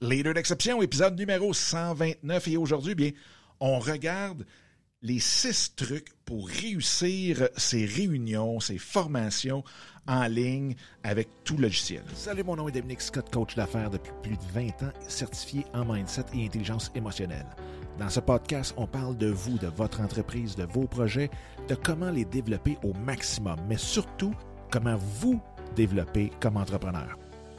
Leader d'exception, épisode numéro 129. Et aujourd'hui, bien, on regarde les six trucs pour réussir ces réunions, ces formations en ligne avec tout logiciel. Salut, mon nom est Dominique Scott, coach d'affaires depuis plus de 20 ans, certifié en mindset et intelligence émotionnelle. Dans ce podcast, on parle de vous, de votre entreprise, de vos projets, de comment les développer au maximum, mais surtout comment vous développer comme entrepreneur.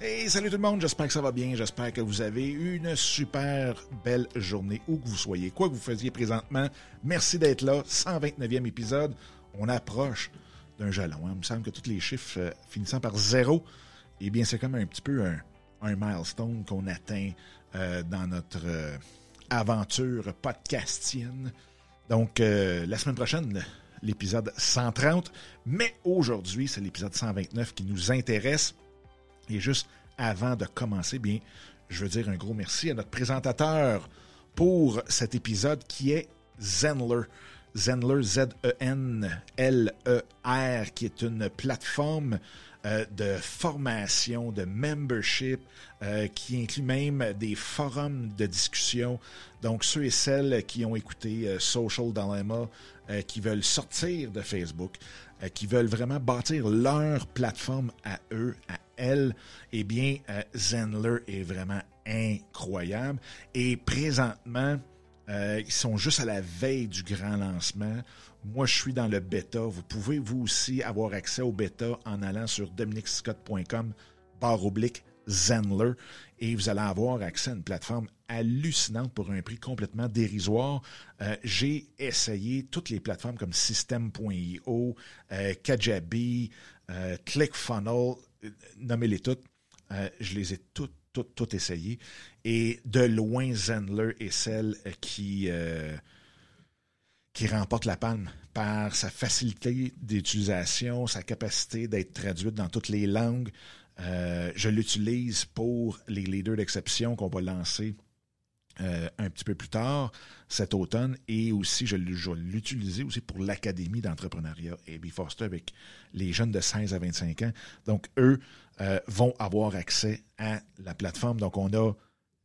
Hey, salut tout le monde, j'espère que ça va bien, j'espère que vous avez une super belle journée où que vous soyez, quoi que vous faisiez présentement. Merci d'être là, 129e épisode, on approche d'un jalon. Hein. Il me semble que tous les chiffres euh, finissant par zéro, eh bien c'est comme un petit peu un, milestone qu'on atteint euh, dans notre euh, aventure podcastienne. Donc la semaine prochaine, l'épisode 130, mais aujourd'hui c'est l'épisode 129 qui nous intéresse. Et juste avant de commencer, bien, je veux dire un gros merci à notre présentateur pour cet épisode qui est Zenler. Zenler, Z-E-N-L-E-R, qui est une plateforme euh, de formation, de membership, euh, qui inclut même des forums de discussion. Donc, ceux et celles qui ont écouté euh, Social Dilemma, qui veulent sortir de Facebook, qui veulent vraiment bâtir leur plateforme à eux, à elle, eh bien, euh, Zenler est vraiment incroyable. Et présentement, euh, ils sont juste à la veille du grand lancement. Moi, je suis dans le bêta. Vous pouvez vous aussi avoir accès au bêta en allant sur dominicscott.com barre oblique Zenler et vous allez avoir accès à une plateforme hallucinante pour un prix complètement dérisoire. Euh, j'ai essayé toutes les plateformes comme System.io, Kajabi, ClickFunnels, nommez-les toutes, euh, je les ai toutes, toutes, toutes essayées. Et de loin, Zenler est celle qui, euh, qui remporte la palme par sa facilité d'utilisation, sa capacité d'être traduite dans toutes les langues. Euh, je l'utilise pour les leaders d'exception qu'on va lancer euh, un petit peu plus tard cet automne et aussi je, l'utiliser aussi pour l'Académie d'entrepreneuriat AB Foster avec les jeunes de 16 à 25 ans. Donc, eux euh, vont avoir accès à la plateforme. Donc, on a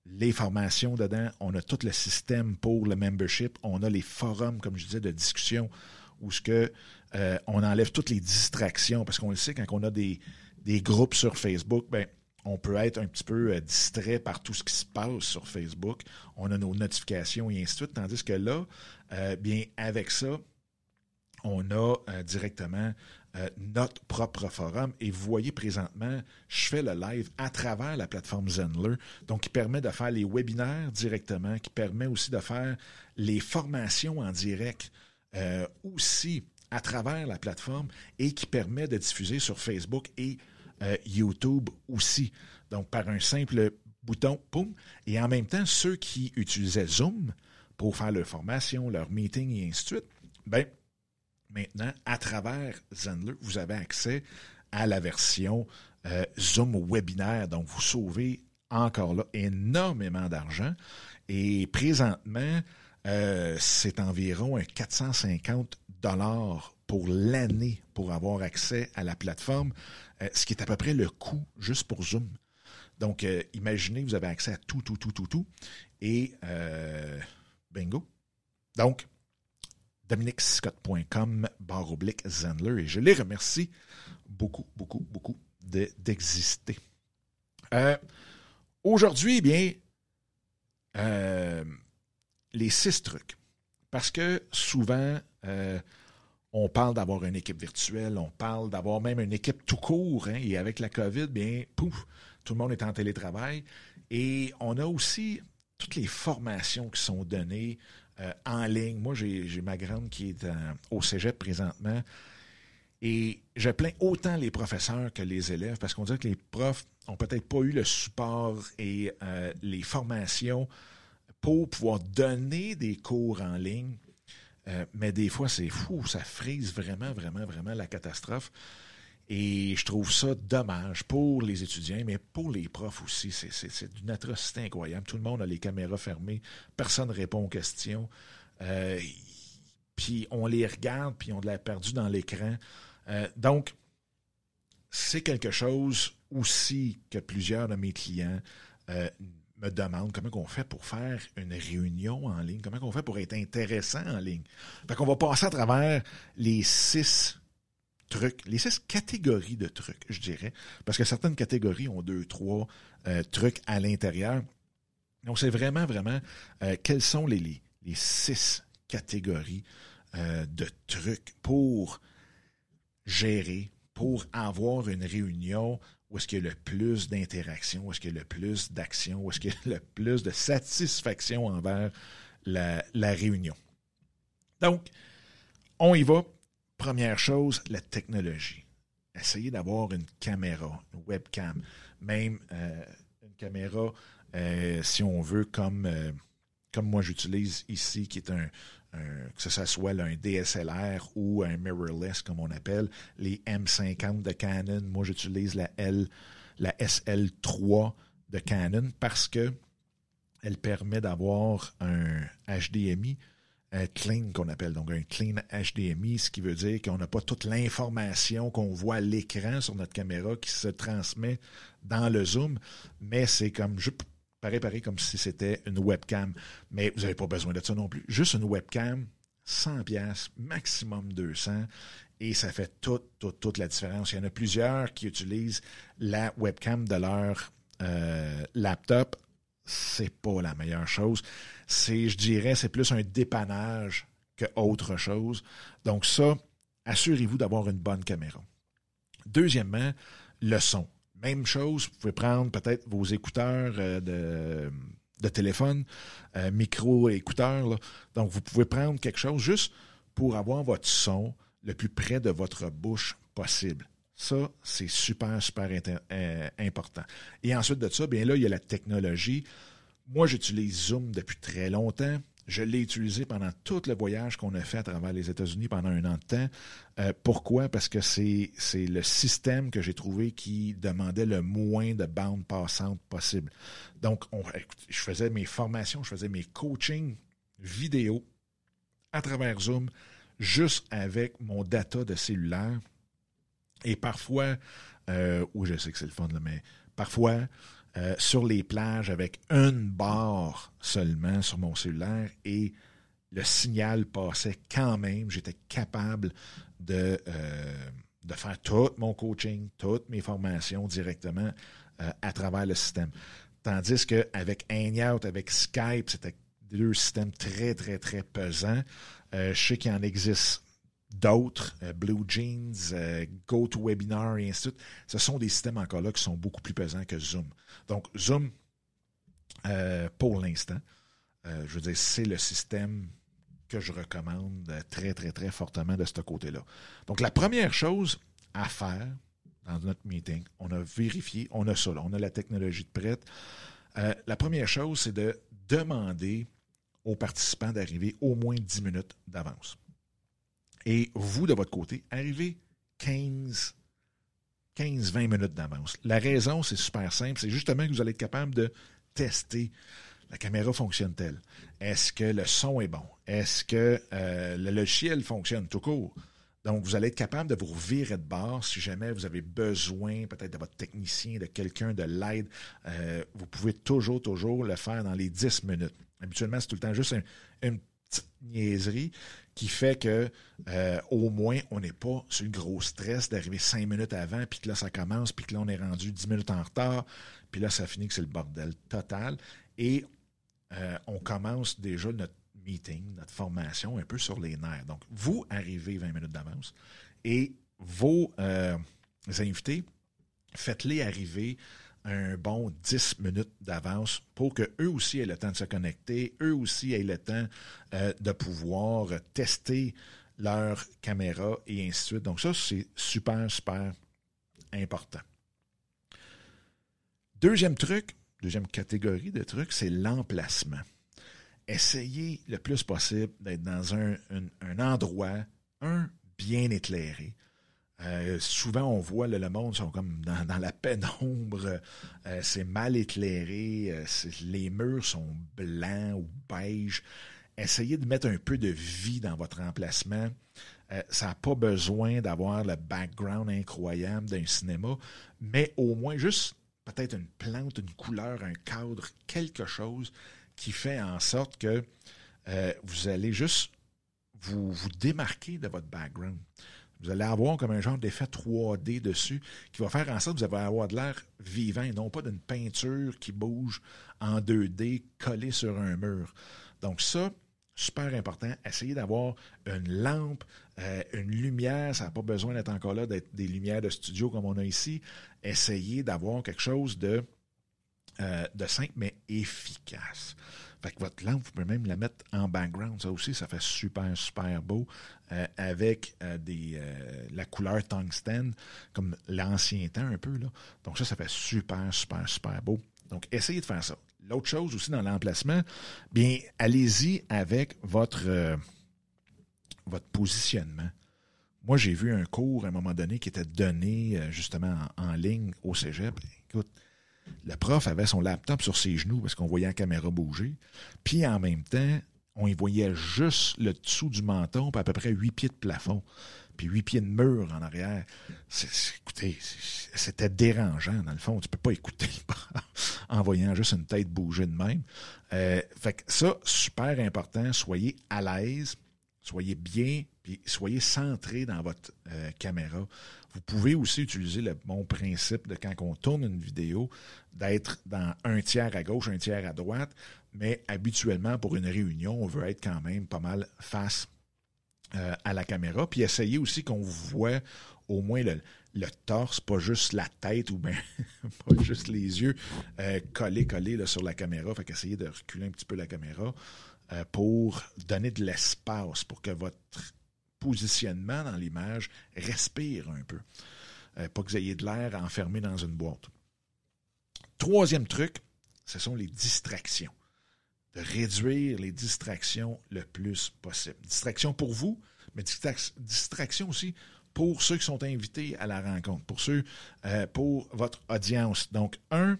les formations dedans, on a tout le système pour le membership, on a les forums, comme je disais, de discussion où ce que euh, on enlève toutes les distractions parce qu'on le sait quand on a des, des groupes sur Facebook, ben on peut être un petit peu euh, distrait par tout ce qui se passe sur Facebook. On a nos notifications et ainsi de suite. Tandis que là, euh, bien, avec ça, on a euh, directement notre propre forum. Et vous voyez présentement, je fais le live à travers la plateforme Zenler, donc qui permet de faire les webinaires directement, qui permet aussi de faire les formations en direct aussi à travers la plateforme et qui permet de diffuser sur Facebook et euh, YouTube aussi. Donc, par un simple bouton, poum. Et en même temps, ceux qui utilisaient Zoom pour faire leur formation, leur meeting et ainsi de suite, ben, maintenant, à travers Zenler, vous avez accès à la version euh, Zoom webinaire. Donc, vous sauvez encore là énormément d'argent. Et présentement, euh, c'est environ 450 dollars pour l'année pour avoir accès à la plateforme. Euh, ce qui est à peu près le coût juste pour Zoom. Donc, euh, imaginez, vous avez accès à tout, tout, tout, tout, tout. Et euh, bingo. Donc, dominicscott.com barre oblique Zendler. Et je les remercie beaucoup, beaucoup, beaucoup d'exister. Aujourd'hui, eh bien, les six trucs. Parce que souvent, on parle d'avoir une équipe virtuelle, on parle d'avoir même une équipe tout court. Hein, et avec la COVID, bien, pouf, tout le monde est en télétravail. Et on a aussi toutes les formations qui sont données euh, en ligne. Moi, j'ai ma grande qui est au cégep présentement. Et je plains autant les professeurs que les élèves parce qu'on dirait que les profs ont peut-être pas eu le support et euh, les formations pour pouvoir donner des cours en ligne. Euh, mais des fois, c'est fou, ça frise vraiment, vraiment, vraiment la catastrophe. Et je trouve ça dommage pour les étudiants, mais pour les profs aussi. C'est d'une atrocité incroyable. Tout le monde a les caméras fermées, personne ne répond aux questions. Euh, puis on les regarde, puis on l'a perdu dans l'écran. Euh, donc, c'est quelque chose aussi que plusieurs de mes clients me demandent comment on fait pour faire une réunion en ligne, comment on fait pour être intéressant en ligne. Fait qu'on va passer à travers les six trucs, les six catégories de trucs, je dirais, parce que certaines catégories ont deux, trois euh, trucs à l'intérieur. Donc, c'est vraiment, vraiment, quels sont les, les, six catégories de trucs pour gérer pour avoir une réunion où est-ce qu'il y a le plus d'interaction, où est-ce qu'il y a le plus d'action, où est-ce qu'il y a le plus de satisfaction envers la, réunion. Donc, on y va. Première chose, la technologie. Essayez d'avoir une caméra, une webcam, même euh, une caméra, euh, si on veut, comme, euh, comme moi j'utilise ici, qui est un, que ce soit un DSLR ou un mirrorless, comme on appelle, les M50 de Canon. Moi, j'utilise la L, la SL3 de Canon parce que elle permet d'avoir un HDMI clean qu'on appelle, donc un clean HDMI, ce qui veut dire qu'on n'a pas toute l'information qu'on voit à l'écran sur notre caméra qui se transmet dans le zoom, mais c'est comme pareil, pareil, comme si c'était une webcam. Mais vous n'avez pas besoin de ça non plus. Juste une webcam, 100 pièces, maximum 200, et ça fait toute, toute, toute la différence. Il y en a plusieurs qui utilisent la webcam de leur euh, laptop. C'est pas la meilleure chose. C'est, je dirais, c'est plus un dépannage que autre chose. Donc ça, assurez-vous d'avoir une bonne caméra. Deuxièmement, le son. Même chose, vous pouvez prendre peut-être vos écouteurs euh, de, téléphone, euh, micro-écouteurs. Donc, vous pouvez prendre quelque chose juste pour avoir votre son le plus près de votre bouche possible. Ça, c'est super, super euh, important. Et ensuite de ça, bien là, il y a la technologie. Moi, j'utilise Zoom depuis très longtemps. Je l'ai utilisé pendant tout le voyage qu'on a fait à travers les États-Unis pendant un an de temps. Euh, pourquoi? Parce que c'est, le système que j'ai trouvé qui demandait le moins de bandes passantes possible. Donc, je faisais mes formations, je faisais mes coachings vidéo à travers Zoom, juste avec mon data de cellulaire. Et parfois, euh, je sais que c'est le fun, mais parfois, euh, sur les plages avec une barre seulement sur mon cellulaire et le signal passait quand même. J'étais capable de, euh, faire tout mon coaching, toutes mes formations directement euh, à travers le système. Tandis qu'avec Hangout, avec Skype, c'était deux systèmes très, très, très pesants. je sais qu'il en existe d'autres, euh, Blue Jeans, euh, GoToWebinar et ainsi de suite, ce sont des systèmes encore là qui sont beaucoup plus pesants que Zoom. Donc, Zoom, euh, pour l'instant, je veux dire, c'est le système que je recommande très, très, très fortement de ce côté-là. Donc, la première chose à faire dans notre meeting, on a vérifié, on a ça, là, on a la technologie de prête. la première chose, c'est de demander aux participants d'arriver au moins 10 minutes d'avance. Et vous, de votre côté, arrivez 15, 15-20 minutes d'avance. La raison, c'est super simple, c'est justement que vous allez être capable de tester la caméra fonctionne-t-elle? Est-ce que le son est bon? Est-ce que euh, le logiciel fonctionne tout court? Donc, vous allez être capable de vous virer de bord si jamais vous avez besoin peut-être de votre technicien, de quelqu'un, de l'aide. Euh, vous pouvez toujours, toujours le faire dans les 10 minutes. Habituellement, c'est tout le temps juste une petite niaiserie qui fait que euh, au moins on n'est pas sur le gros stress d'arriver cinq minutes avant, puis que là ça commence, puis que là on est rendu dix minutes en retard, puis là ça finit que c'est le bordel total. Et euh, on commence déjà notre meeting, notre formation un peu sur les nerfs. Donc, vous arrivez 20 minutes d'avance et vos euh, invités, faites-les arriver un bon 10 minutes d'avance pour que eux aussi aient le temps de se connecter, eux aussi aient le temps euh, de pouvoir tester leur caméra et ainsi de suite. Donc ça, c'est super, super important. Deuxième truc, deuxième catégorie de trucs, c'est l'emplacement. Essayez le plus possible d'être dans un, endroit, un, bien éclairé. Euh, souvent, on voit le, monde sont comme dans, la pénombre, euh, c'est mal éclairé, euh, les murs sont blancs ou beige. Essayez de mettre un peu de vie dans votre emplacement. ça n'a pas besoin d'avoir le background incroyable d'un cinéma, mais au moins juste peut-être une plante, une couleur, un cadre, quelque chose qui fait en sorte que vous allez juste vous démarquer de votre background. Vous allez avoir comme un genre d'effet 3D dessus qui va faire en sorte que vous allez avoir de l'air vivant non pas d'une peinture qui bouge en 2D collée sur un mur. Donc ça, super important, essayez d'avoir une lampe, euh, une lumière, ça n'a pas besoin d'être encore là, d'être des lumières de studio comme on a ici. Essayez d'avoir quelque chose de, euh, de simple mais efficace. Fait que votre lampe, vous pouvez même la mettre en background. Ça aussi, ça fait super, super beau euh, avec euh, des, euh, la couleur tungstène, comme l'ancien temps un peu. Là. Donc ça, ça fait super, super, super beau. Donc, essayez de faire ça. L'autre chose aussi dans l'emplacement, bien, allez-y avec votre, votre positionnement. Moi, j'ai vu un cours à un moment donné qui était donné justement en, en ligne au cégep. Le prof avait son laptop sur ses genoux parce qu'on voyait la caméra bouger. Puis en même temps, on y voyait juste le dessous du menton, puis à peu près huit pieds de plafond, puis huit pieds de mur en arrière. écoutez, c'était dérangeant, dans le fond. Tu peux pas écouter en voyant juste une tête bouger de même. Euh, fait que ça, super important, soyez à l'aise, soyez bien, puis soyez centré dans votre euh, caméra. Vous pouvez aussi utiliser le bon principe de quand on tourne une vidéo, d'être dans un tiers à gauche, un tiers à droite, mais habituellement, pour une réunion, on veut être quand même pas mal face euh, à la caméra. Puis essayez aussi qu'on voit au moins le, torse, pas juste la tête ou bien pas juste les yeux euh, collés, collés sur la caméra. Fait qu'essayez de reculer un petit peu la caméra euh, pour donner de l'espace pour que votre positionnement dans l'image respire un peu. Euh, pas que vous ayez de l'air enfermé dans une boîte. Troisième truc, ce sont les distractions. De réduire les distractions le plus possible. Distraction pour vous, mais distraction aussi pour ceux qui sont invités à la rencontre, pour ceux, euh, pour votre audience. Donc, un,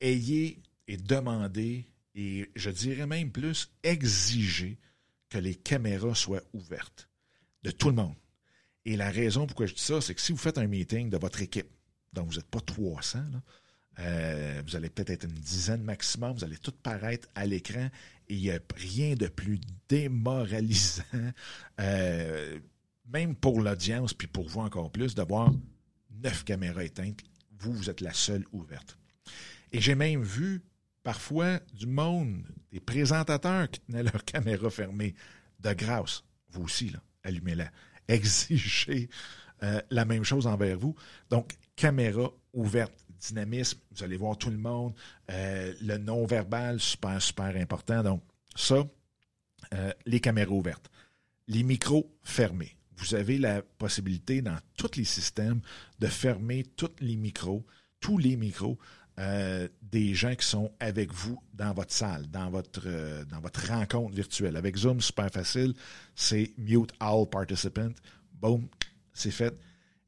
ayez et demandez, et je dirais même plus, exigez que les caméras soient ouvertes de tout le monde. Et la raison pourquoi je dis ça, c'est que si vous faites un meeting de votre équipe, donc vous n'êtes pas 300, euh, vous allez peut-être être une dizaine maximum, vous allez tout paraître à l'écran et il n'y a rien de plus démoralisant, euh, même pour l'audience, puis pour vous encore plus, de voir neuf caméras éteintes. Vous, vous êtes la seule ouverte. Et j'ai même vu parfois du monde, des présentateurs qui tenaient leur caméra fermée. De grâce, vous aussi, allumez-la. Exigez euh, la même chose envers vous. Donc, caméra ouverte, dynamisme, vous allez voir tout le monde. Euh, le non-verbal, super, super important. Donc, ça, euh, les caméras ouvertes. Les micros fermés. Vous avez la possibilité dans tous les systèmes de fermer tous les micros, tous les micros, euh, des gens qui sont avec vous dans votre salle, dans votre, euh, rencontre virtuelle. Avec Zoom, super facile, c'est mute all participants. Boom, c'est fait.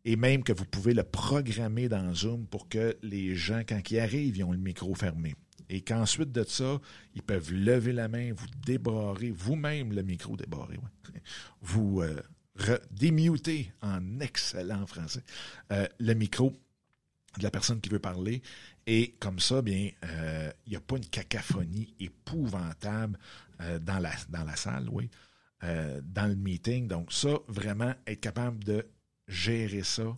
Et même que vous pouvez le programmer dans Zoom pour que les gens, quand ils arrivent, ils ont le micro fermé. Et qu'ensuite de ça, ils peuvent lever la main, vous débarrer vous-même le micro débarrer. Vous euh, démuter en excellent français le micro de la personne qui veut parler. Et comme ça, bien, il euh, n'y a pas une cacophonie épouvantable euh, dans, la, dans la salle, oui, euh, dans le meeting. Donc ça, vraiment, être capable de gérer ça,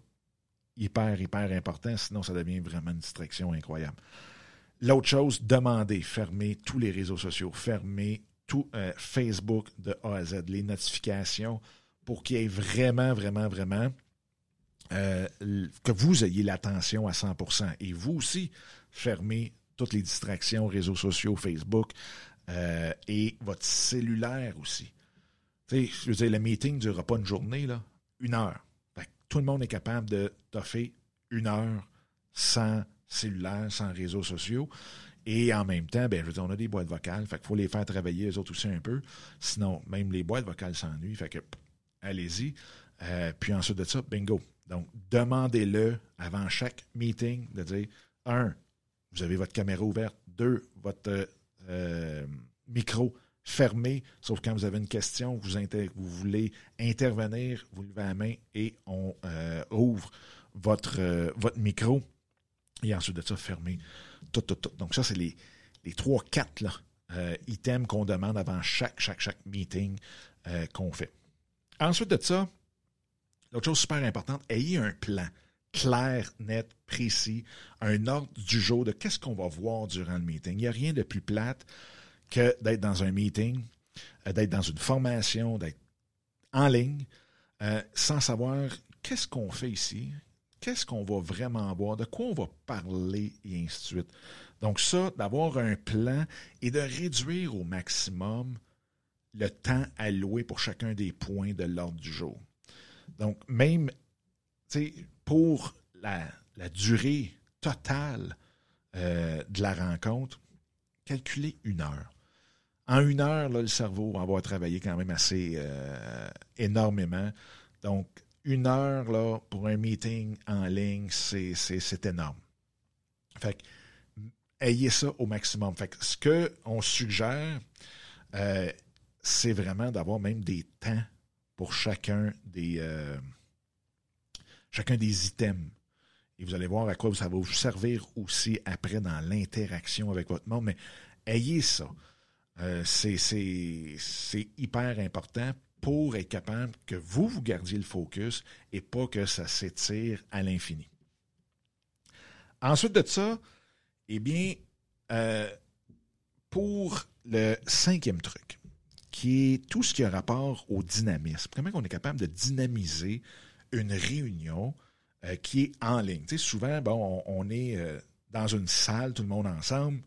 hyper, hyper important, sinon ça devient vraiment une distraction incroyable. L'autre chose, demander, fermer tous les réseaux sociaux, fermer tout Facebook de A à Z, les notifications, pour qu'il y ait vraiment, vraiment, vraiment euh, que vous ayez l'attention à 100%. Et vous aussi, fermez toutes les distractions, réseaux sociaux, Facebook euh, et votre cellulaire aussi. Tu je le meeting ne durera pas une journée, là, une heure. tout le monde est capable de toffer une heure sans cellulaire, sans réseaux sociaux. Et en même temps, ben, je veux dire, on a des boîtes vocales, fait qu'il faut les faire travailler eux autres aussi un peu. Sinon, même les boîtes vocales s'ennuient, fait que allez-y. Euh, puis ensuite de ça, bingo. Donc, demandez-le avant chaque meeting de dire un, vous avez votre caméra ouverte, deux, votre euh, micro fermé, sauf quand vous avez une question, vous, voulez intervenir, vous levez la main et on euh, ouvre votre, euh, micro. Et ensuite de ça, fermé. Tout, tout, tout. Donc, ça, c'est les, les trois, quatre là, items qu'on demande avant chaque, chaque, chaque meeting qu'on fait. Ensuite de ça, l'autre chose super importante, ayez un plan clair, net, précis, un ordre du jour de qu'est-ce qu'on va voir durant le meeting. Il n'y a rien de plus plate que d'être dans un meeting, euh, d'être dans une formation, d'être en ligne, euh, sans savoir qu'est-ce qu'on fait ici, qu'est-ce qu'on va vraiment voir, de quoi on va parler et ainsi de suite. Donc ça, d'avoir un plan et de réduire au maximum le temps alloué pour chacun des points de l'ordre du jour. Donc même, pour la, durée totale euh, de la rencontre, calculez une heure. En une heure, là, le cerveau va avoir travaillé quand même assez euh, énormément. Donc, une heure là, pour un meeting en ligne, c'est, énorme. Fait que, ayez ça au maximum. Fait que, ce qu'on suggère, euh, c'est vraiment d'avoir même des temps pour chacun des, chacun des items. Et vous allez voir à quoi ça va vous servir aussi après dans l'interaction avec votre monde. Mais ayez ça. Euh, c'est hyper important pour être capable que vous, vous gardiez le focus et pas que ça s'étire à l'infini. Ensuite de ça, eh bien, euh, pour le cinquième truc, qui est tout ce qui a rapport au dynamisme, comment on est capable de dynamiser une réunion euh, qui est en ligne? souvent, bon, on, est euh, dans une salle, tout le monde ensemble,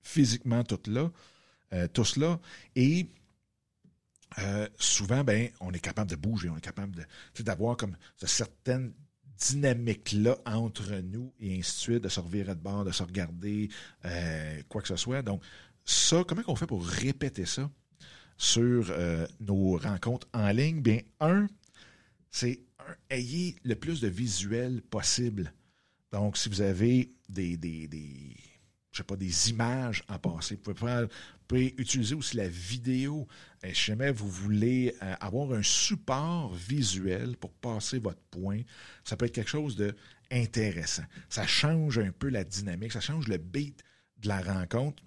physiquement tout là, euh, tous là, et souvent, ben, on est capable de bouger, on est capable d'avoir comme certaines dynamiques-là entre nous et ainsi de suite, de se revirer de bord, de se regarder, quoi que ce soit. Donc, ça, comment on fait pour répéter ça? Sur nos rencontres en ligne? Bien, un, c'est ayez le plus de visuels possible. Donc, si vous avez des images à passer, vous pouvez, utiliser aussi la vidéo. Et euh, si jamais vous voulez euh, avoir un support visuel pour passer votre point, ça peut être quelque chose d'intéressant. Ça change un peu la dynamique, ça change le beat de la rencontre.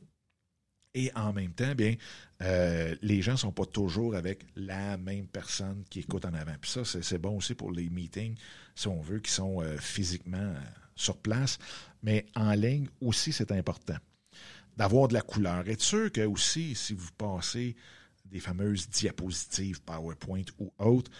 Et en même temps, bien, euh, les gens ne sont pas toujours avec la même personne qui écoute en avant. Puis ça, c'est bon aussi pour les meetings, si on veut, qui sont euh, physiquement euh, sur place. Mais en ligne aussi, c'est important d'avoir de la couleur. Être sûr que aussi, si vous passez des fameuses diapositives PowerPoint ou autres,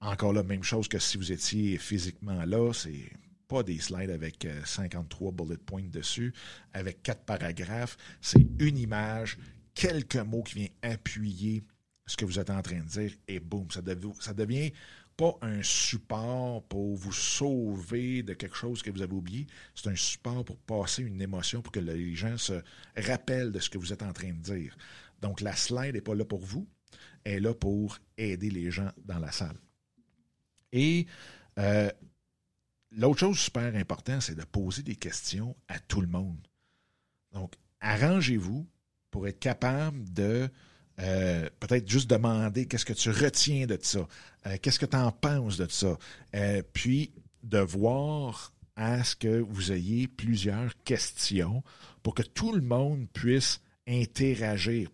encore la même chose que si vous étiez physiquement là, c'est pas des slides avec 53 euh, bullet points dessus, avec quatre paragraphes. C'est une image, quelques mots qui viennent appuyer ce que vous êtes en train de dire, et boum, ça, devient, devient pas un support pour vous sauver de quelque chose que vous avez oublié, c'est un support pour passer une émotion, pour que les gens se rappellent de ce que vous êtes en train de dire. Donc la slide n'est pas là pour vous, elle est là pour aider les gens dans la salle. Et euh, L'autre chose super importante, c'est de poser des questions à tout le monde. Donc, arrangez-vous pour être capable de euh, peut-être juste demander qu'est-ce que tu retiens de ça, euh, qu'est-ce que tu en penses de ça, euh, puis de voir à ce que vous ayez plusieurs questions pour que tout le monde puisse interagir.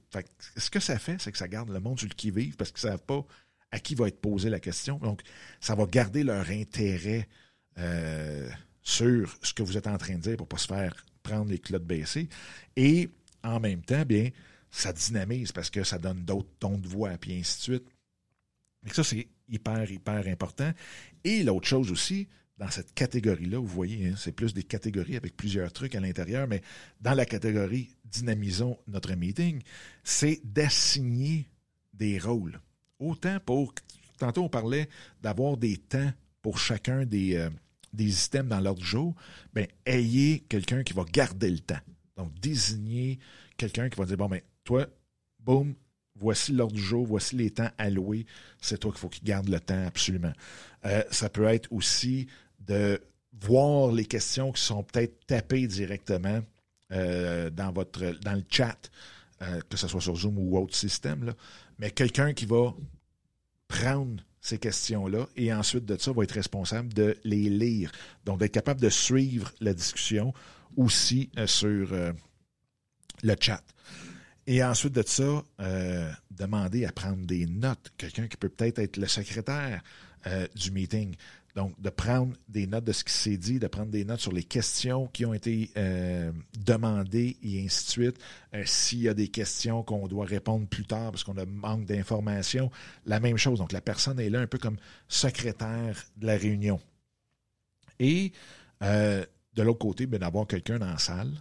ce que ça fait, c'est que ça garde le monde sur le qui-vive parce qu'ils ne savent pas à qui va être posée la question. Donc, ça va garder leur intérêt euh, sur ce que vous êtes en train de dire pour ne pas se faire prendre les clottes baissées. Et en même temps, bien, ça dynamise parce que ça donne d'autres tons de voix, puis ainsi de suite. Et ça, c'est hyper, hyper important. Et l'autre chose aussi, dans cette catégorie-là, vous voyez, hein, c'est plus des catégories avec plusieurs trucs à l'intérieur, mais dans la catégorie Dynamisons notre meeting, c'est d'assigner des rôles autant pour... Tantôt, on parlait d'avoir des temps pour chacun des, euh, des items dans l'ordre du jour. Bien, ayez quelqu'un qui va garder le temps. Donc, désignez quelqu'un qui va dire, bon, ben, toi, boum, voici l'ordre du jour, voici les temps alloués, c'est toi qu'il faut qu'il garde le temps absolument. Euh, ça peut être aussi de voir les questions qui sont peut-être tapées directement euh, dans, votre, dans le chat, euh, que ce soit sur Zoom ou autre système, mais quelqu'un qui va prendre ces questions-là et ensuite de ça va être responsable de les lire. Donc d'être capable de suivre la discussion aussi sur le chat. Et ensuite de ça, euh, demander à prendre des notes. Quelqu'un qui peut peut-être être le secrétaire euh, du meeting. Donc, de prendre des notes de ce qui s'est dit, de prendre des notes sur les questions qui ont été euh, demandées et ainsi de suite. S'il y a des questions qu'on doit répondre plus tard parce qu'on a manque d'informations, la même chose. Donc, la personne est là un peu comme secrétaire de la réunion. Et de l'autre côté, ben, d'avoir quelqu'un dans la salle,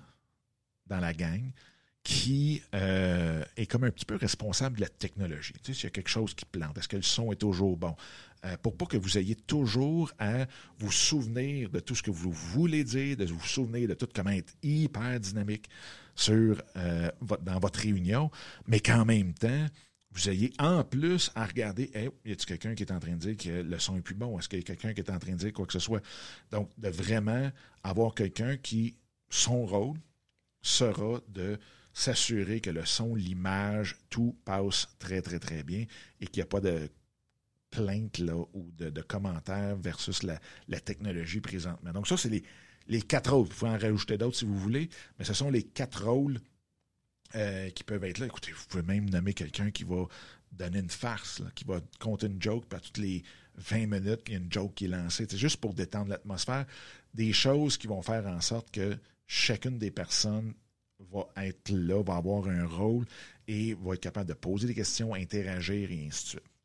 dans la gang, qui euh, est comme un petit peu responsable de la technologie. Tu sais, s'il y a quelque chose qui plante, est-ce que le son est toujours bon? Euh, pour pas que vous ayez toujours à vous souvenir de tout ce que vous voulez dire, de vous souvenir de tout comment être hyper dynamique sur, euh, dans votre réunion, mais qu'en même temps, vous ayez en plus à regarder, hey, y a-t-il quelqu'un qui est en train de dire que le son est plus bon? Est-ce qu'il y a quelqu'un qui est en train de dire quoi que ce soit? Donc, de vraiment avoir quelqu'un qui, son rôle sera de s'assurer que le son, l'image, tout passe très, très, très bien et qu'il n'y a pas de plainte là, ou de, commentaires versus la, technologie présentement. Donc, ça, c'est les, les quatre rôles. Vous pouvez en rajouter d'autres si vous voulez, mais ce sont les quatre rôles euh, qui peuvent être là. Écoutez, vous pouvez même nommer quelqu'un qui va donner une farce, qui va compter une joke, puis à toutes les 20 minutes, il y a une joke qui est lancée. C'est juste pour détendre l'atmosphère. Des choses qui vont faire en sorte que chacune des personnes va être là, va avoir un rôle et va être capable de poser des questions, interagir et ainsi de suite.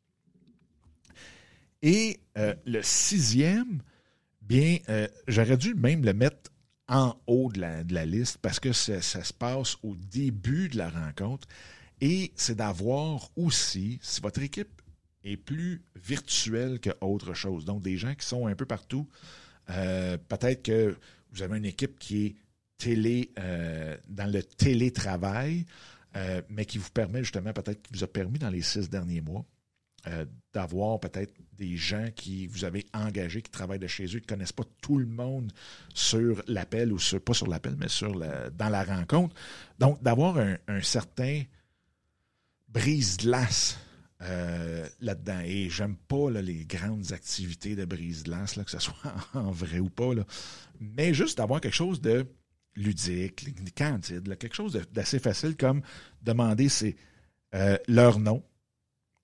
Et euh, le sixième, bien, euh, j'aurais dû même le mettre en haut de la, liste parce que ça, se passe au début de la rencontre. Et c'est d'avoir aussi, si votre équipe est plus virtuelle qu'autre chose, donc des gens qui sont un peu partout, euh, peut-être que vous avez une équipe qui est télé, dans le télétravail, mais qui vous permet justement, peut-être qui vous a permis dans les six derniers mois, euh, d'avoir peut-être des gens qui vous avez engagés, qui travaillent de chez eux, qui ne connaissent pas tout le monde sur l'appel, ou sur, pas sur l'appel, mais sur dans la rencontre. Donc, d'avoir un, certain brise-glace là-dedans. Et j'aime pas les grandes activités de brise-glace, que ce soit en vrai ou pas. Mais juste d'avoir quelque chose de ludique, candide, quelque chose d'assez facile comme demander euh, leur nom,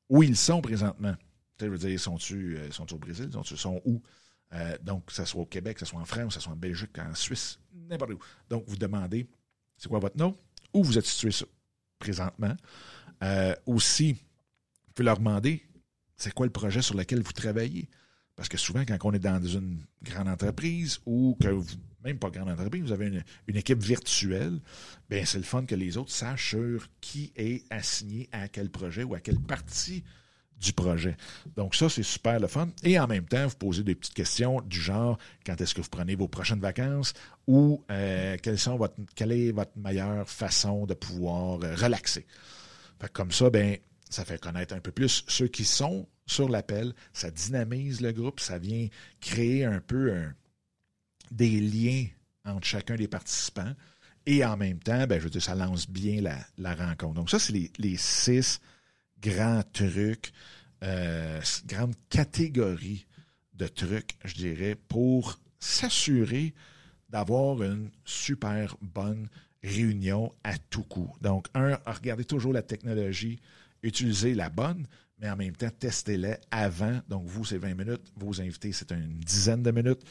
où ils sont présentement. Tu veux dire, sont-ils euh, sont au Brésil, sont, sont où? Euh, donc, que ce soit au Québec, que ce soit en France, que ce soit en Belgique, en Suisse, n'importe où. Donc, vous demandez, c'est quoi votre nom? Où vous êtes situé présentement? aussi, vous pouvez leur demander, c'est quoi le projet sur lequel vous travaillez? Parce que souvent, quand on est dans une grande entreprise ou que vous, même pas grande entreprise, vous avez une, équipe virtuelle, bien, c'est le fun que les autres sachent sur qui est assigné à quel projet ou à quelle partie du projet. Donc ça, c'est super le fun. Et en même temps, vous posez des petites questions du genre quand est-ce que vous prenez vos prochaines vacances? Ou euh, quelles sont votre, quelle est votre meilleure façon de pouvoir euh, relaxer? comme ça, ben, ça fait connaître un peu plus ceux qui sont sur l'appel, ça dynamise le groupe, ça vient créer un peu des liens entre chacun des participants. Et en même temps, ben, je veux dire, ça lance bien la, rencontre. Donc, ça, c'est les, six grands trucs, euh, grandes catégories de trucs, je dirais, pour s'assurer d'avoir une super bonne réunion à tout coup. Donc, un, regardez toujours la technologie, utilisez la bonne, mais en même temps, testez-les avant. Donc, vous, c'est 20 minutes. Vos invités, c'est une dizaine de minutes.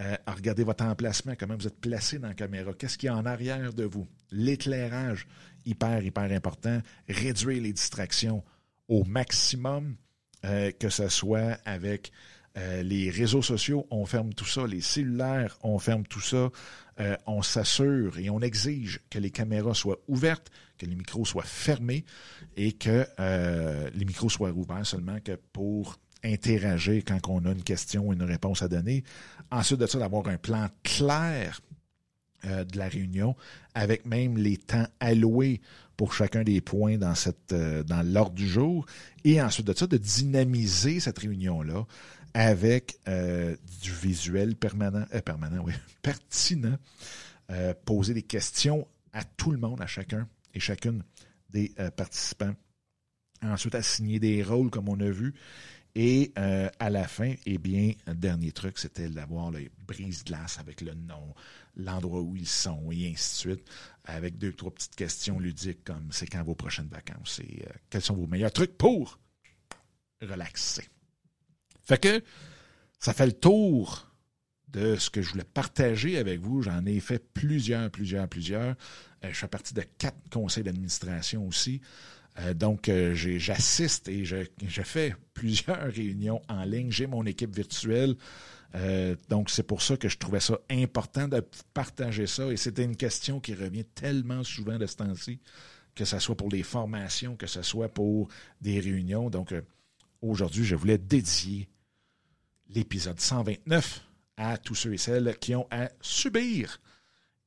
Euh, regardez votre emplacement, comment vous êtes placé dans la caméra. Qu'est-ce qu'il y a en arrière de vous? L'éclairage, hyper, hyper important. Réduire les distractions au maximum, euh, que ce soit avec Euh, les réseaux sociaux, on ferme tout ça. Les cellulaires, on ferme tout ça. On s'assure et on exige que les caméras soient ouvertes, que les micros soient fermés et que euh, les micros soient ouverts seulement pour interagir quand on a une question ou une réponse à donner. Ensuite de ça, d'avoir un plan clair de la réunion avec même les temps alloués pour chacun des points dans, dans l'ordre du jour. Et ensuite de ça, de dynamiser cette réunion-là avec euh, du visuel permanent, euh, permanent, oui, pertinent, euh, poser des questions à tout le monde, à chacun et chacune des participants. Ensuite, assigner des rôles, comme on a vu. Et à la fin, eh bien, dernier truc, c'était d'avoir les brise-glace avec le nom, l'endroit où ils sont, et ainsi de suite, avec deux, trois petites questions ludiques comme c'est quand vos prochaines vacances? Et quels sont vos meilleurs trucs pour relaxer? Fait que ça fait le tour de ce que je voulais partager avec vous. J'en ai fait plusieurs, plusieurs, plusieurs. Euh, je fais partie de quatre conseils d'administration aussi. Euh, donc, euh, j'assiste et je, fais plusieurs réunions en ligne. J'ai mon équipe virtuelle. donc, c'est pour ça que je trouvais ça important de partager ça. Et c'était une question qui revient tellement souvent de ce temps-ci, que ce soit pour les formations, que ce soit pour des réunions. Donc, aujourd'hui, je voulais dédier l'épisode 129 à tous ceux et celles qui ont à subir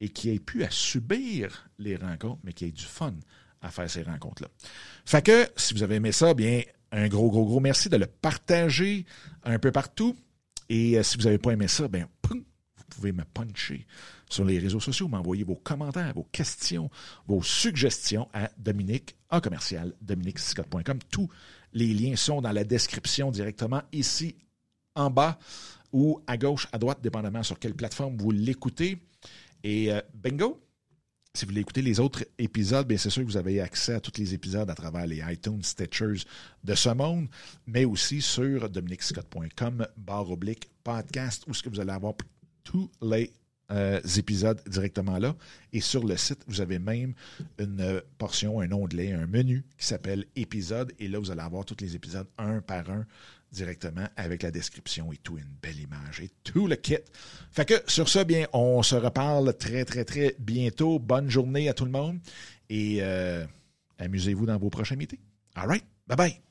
et qui aient pu à subir les rencontres, mais qui aient du fun à faire ces rencontres-là. Fait que, si vous avez aimé ça, bien, un gros, gros, gros merci de le partager un peu partout. Et euh, si vous n'avez pas aimé ça, bien, vous pouvez me puncher sur les réseaux sociaux, m'envoyer vos commentaires, vos questions, vos suggestions à Dominique, en commercial, dominiquescott.com. Tous les liens sont dans la description directement ici en bas ou à gauche, à droite, dépendamment sur quelle plateforme vous l'écoutez. Et euh, bingo! Si vous voulez écouter les autres épisodes, bien c'est sûr que vous avez accès à tous les épisodes à travers les iTunes Stitchers de ce monde, mais aussi sur dominicscott.com, barre oblique, podcast, où ce que vous allez avoir tous les euh, épisodes directement là. Et sur le site, vous avez même une portion, un onglet, un menu qui s'appelle épisode. Et là, vous allez avoir tous les épisodes un par un directement avec la description et tout, une belle image et tout le kit. Fait que sur ça, bien, on se reparle très, très, très bientôt. Bonne journée à tout le monde et euh, amusez-vous dans vos prochains meetings. All right, bye bye.